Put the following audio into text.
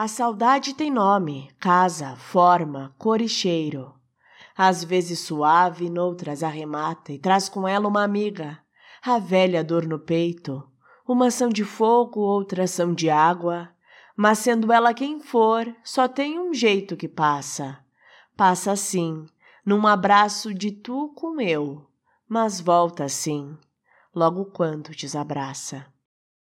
A saudade tem nome, casa, forma, cor e cheiro. Às vezes suave, noutras arremata e traz com ela uma amiga, a velha dor no peito. uma são de fogo, outras são de água, mas sendo ela quem for, só tem um jeito que passa. Passa assim, num abraço de tu com eu, mas volta assim, logo quando te abraça.